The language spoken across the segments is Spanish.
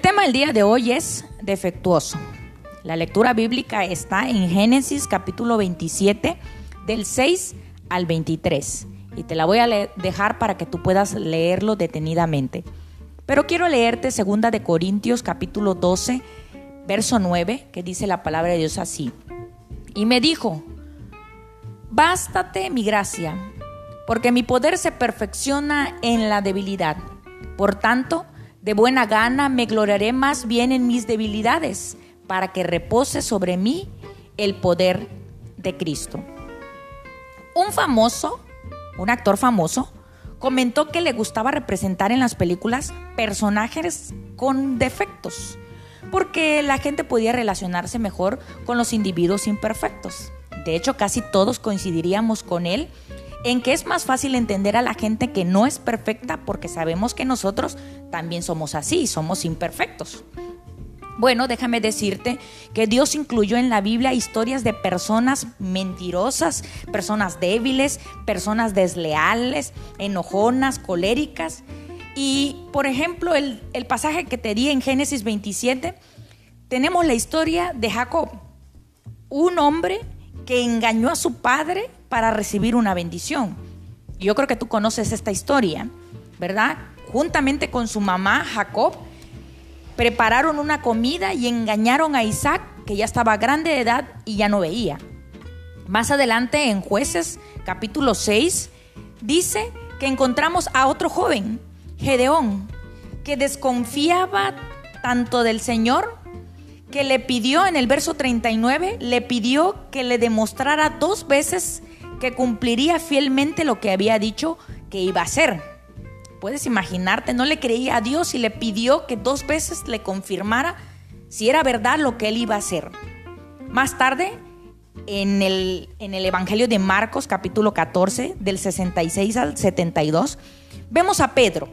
El tema del día de hoy es defectuoso. La lectura bíblica está en Génesis capítulo 27 del 6 al 23 y te la voy a dejar para que tú puedas leerlo detenidamente. Pero quiero leerte segunda de Corintios capítulo 12 verso 9 que dice la palabra de Dios así. Y me dijo, bástate mi gracia, porque mi poder se perfecciona en la debilidad. Por tanto, de buena gana me gloriaré más bien en mis debilidades, para que repose sobre mí el poder de Cristo. Un famoso, un actor famoso, comentó que le gustaba representar en las películas personajes con defectos, porque la gente podía relacionarse mejor con los individuos imperfectos. De hecho, casi todos coincidiríamos con él en que es más fácil entender a la gente que no es perfecta porque sabemos que nosotros también somos así, somos imperfectos. Bueno, déjame decirte que Dios incluyó en la Biblia historias de personas mentirosas, personas débiles, personas desleales, enojonas, coléricas. Y, por ejemplo, el, el pasaje que te di en Génesis 27, tenemos la historia de Jacob, un hombre que engañó a su padre para recibir una bendición. Yo creo que tú conoces esta historia, ¿verdad? Juntamente con su mamá, Jacob, prepararon una comida y engañaron a Isaac, que ya estaba grande de edad y ya no veía. Más adelante en jueces capítulo 6 dice que encontramos a otro joven, Gedeón, que desconfiaba tanto del Señor que le pidió en el verso 39, le pidió que le demostrara dos veces que cumpliría fielmente lo que había dicho que iba a hacer. Puedes imaginarte, no le creía a Dios y le pidió que dos veces le confirmara si era verdad lo que él iba a hacer. Más tarde, en el, en el Evangelio de Marcos capítulo 14, del 66 al 72, vemos a Pedro,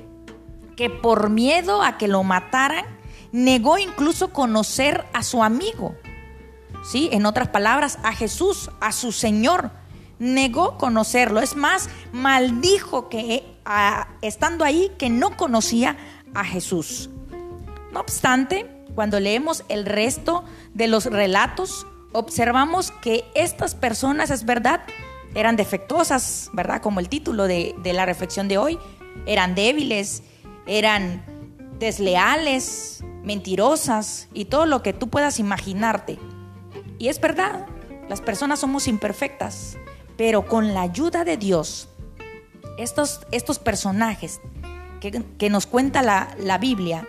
que por miedo a que lo mataran, negó incluso conocer a su amigo. ¿Sí? En otras palabras, a Jesús, a su Señor negó conocerlo. Es más, maldijo que estando ahí que no conocía a Jesús. No obstante, cuando leemos el resto de los relatos, observamos que estas personas, es verdad, eran defectuosas, ¿verdad? Como el título de, de la reflexión de hoy. Eran débiles, eran desleales, mentirosas y todo lo que tú puedas imaginarte. Y es verdad, las personas somos imperfectas, pero con la ayuda de Dios, estos, estos personajes que, nos cuenta la, la Biblia,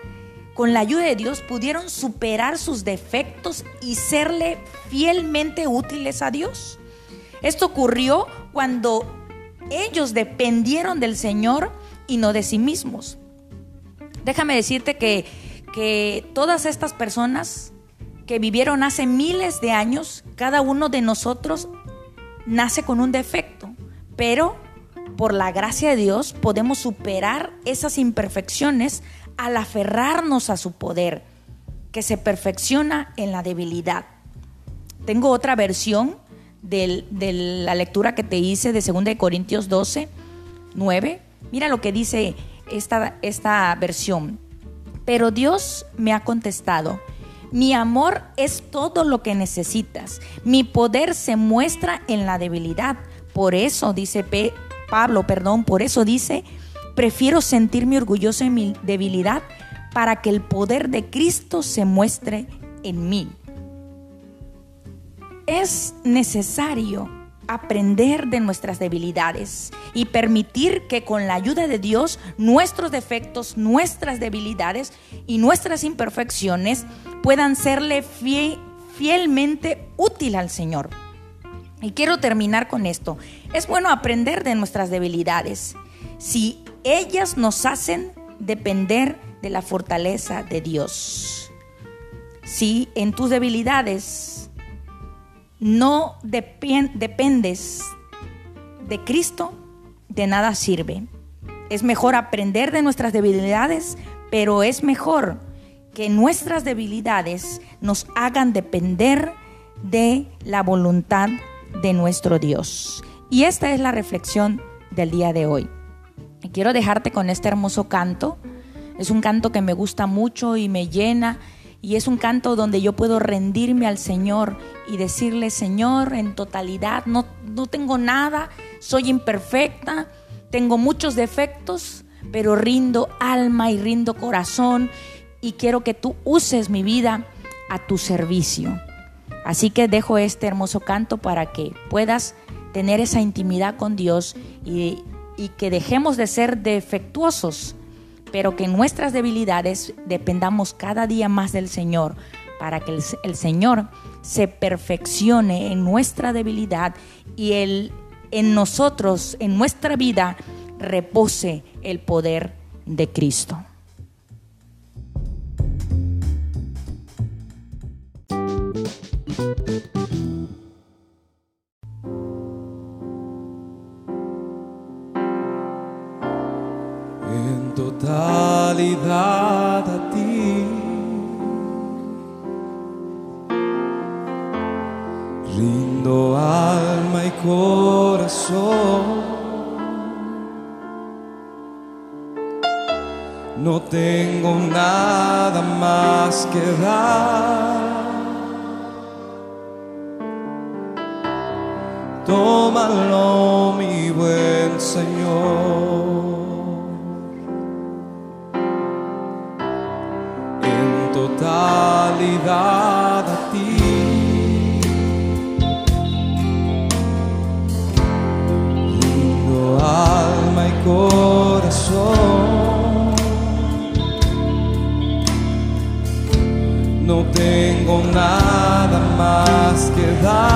con la ayuda de Dios pudieron superar sus defectos y serle fielmente útiles a Dios. Esto ocurrió cuando ellos dependieron del Señor y no de sí mismos. Déjame decirte que, que todas estas personas que vivieron hace miles de años, cada uno de nosotros nace con un defecto, pero por la gracia de Dios podemos superar esas imperfecciones al aferrarnos a su poder, que se perfecciona en la debilidad. Tengo otra versión de la lectura que te hice de 2 Corintios 12, 9. Mira lo que dice esta, esta versión. Pero Dios me ha contestado, mi amor es todo lo que necesitas. Mi poder se muestra en la debilidad. Por eso dice Pablo, perdón, por eso dice, prefiero sentirme orgulloso en mi debilidad para que el poder de Cristo se muestre en mí. Es necesario aprender de nuestras debilidades y permitir que con la ayuda de Dios nuestros defectos, nuestras debilidades y nuestras imperfecciones puedan serle fielmente útil al Señor. Y quiero terminar con esto. Es bueno aprender de nuestras debilidades. Si ellas nos hacen depender de la fortaleza de Dios. Si en tus debilidades no dependes de Cristo, de nada sirve. Es mejor aprender de nuestras debilidades, pero es mejor que nuestras debilidades nos hagan depender de la voluntad de nuestro Dios. Y esta es la reflexión del día de hoy. quiero dejarte con este hermoso canto. Es un canto que me gusta mucho y me llena. Y es un canto donde yo puedo rendirme al Señor y decirle, Señor, en totalidad, no, no tengo nada, soy imperfecta, tengo muchos defectos, pero rindo alma y rindo corazón y quiero que tú uses mi vida a tu servicio. Así que dejo este hermoso canto para que puedas tener esa intimidad con Dios y, que dejemos de ser defectuosos, pero que en nuestras debilidades dependamos cada día más del Señor, para que el, Señor se perfeccione en nuestra debilidad y en nosotros, en nuestra vida, repose el poder de Cristo. Totalidad a ti. Rindo alma y corazón. No tengo nada más que dar. tómalo mi buen Señor. Totalidad a ti. Lindo alma y corazón. No tengo nada más que dar.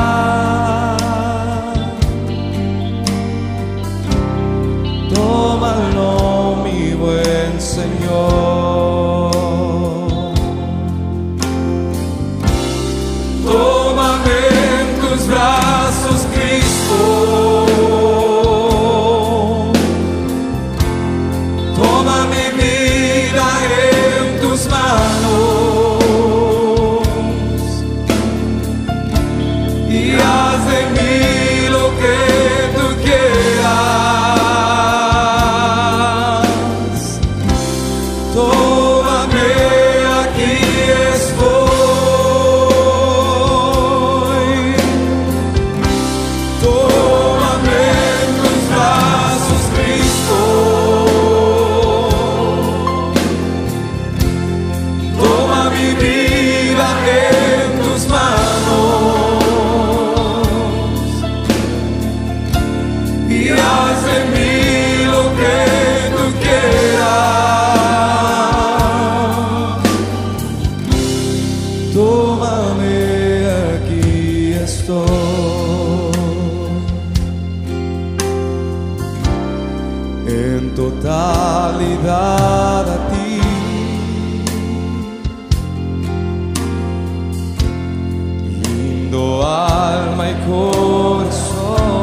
Alma corazón.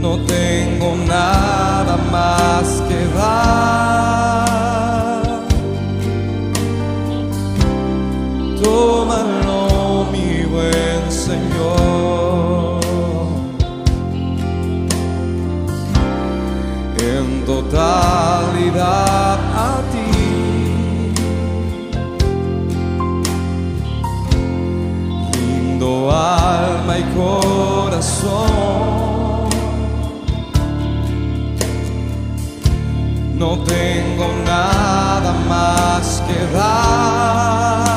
No tengo nada más que dar. Tómalo, mi buen Señor. En totalidad a ti. Alma y corazón. No tengo nada más que dar.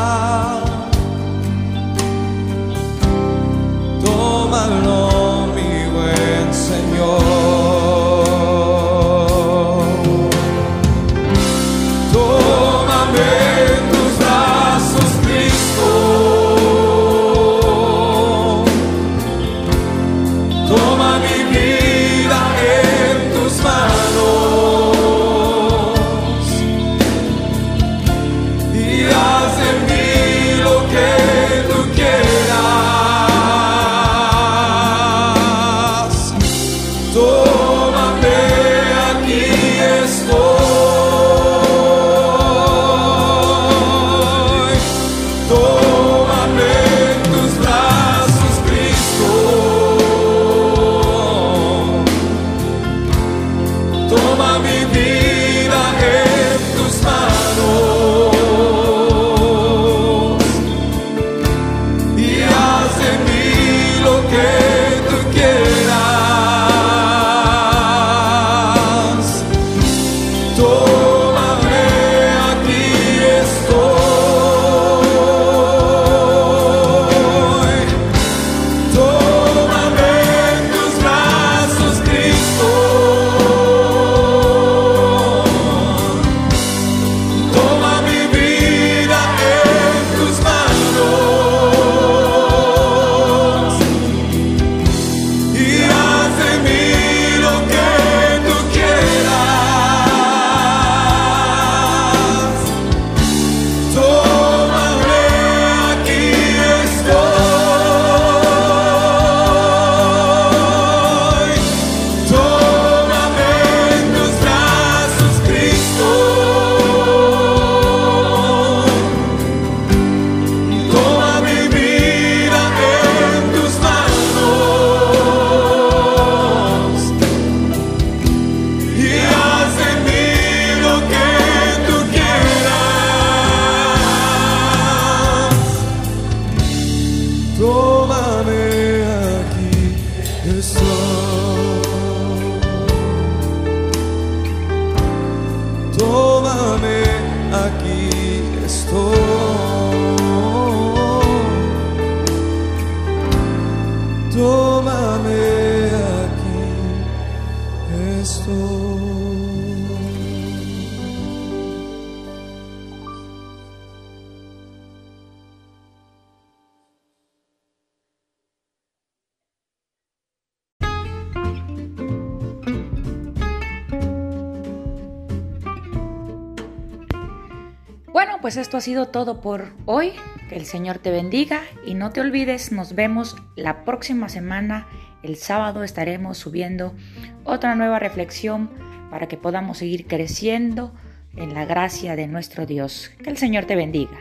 Bueno, pues esto ha sido todo por hoy. Que el Señor te bendiga y no te olvides, nos vemos la próxima semana. El sábado estaremos subiendo otra nueva reflexión para que podamos seguir creciendo en la gracia de nuestro Dios. Que el Señor te bendiga.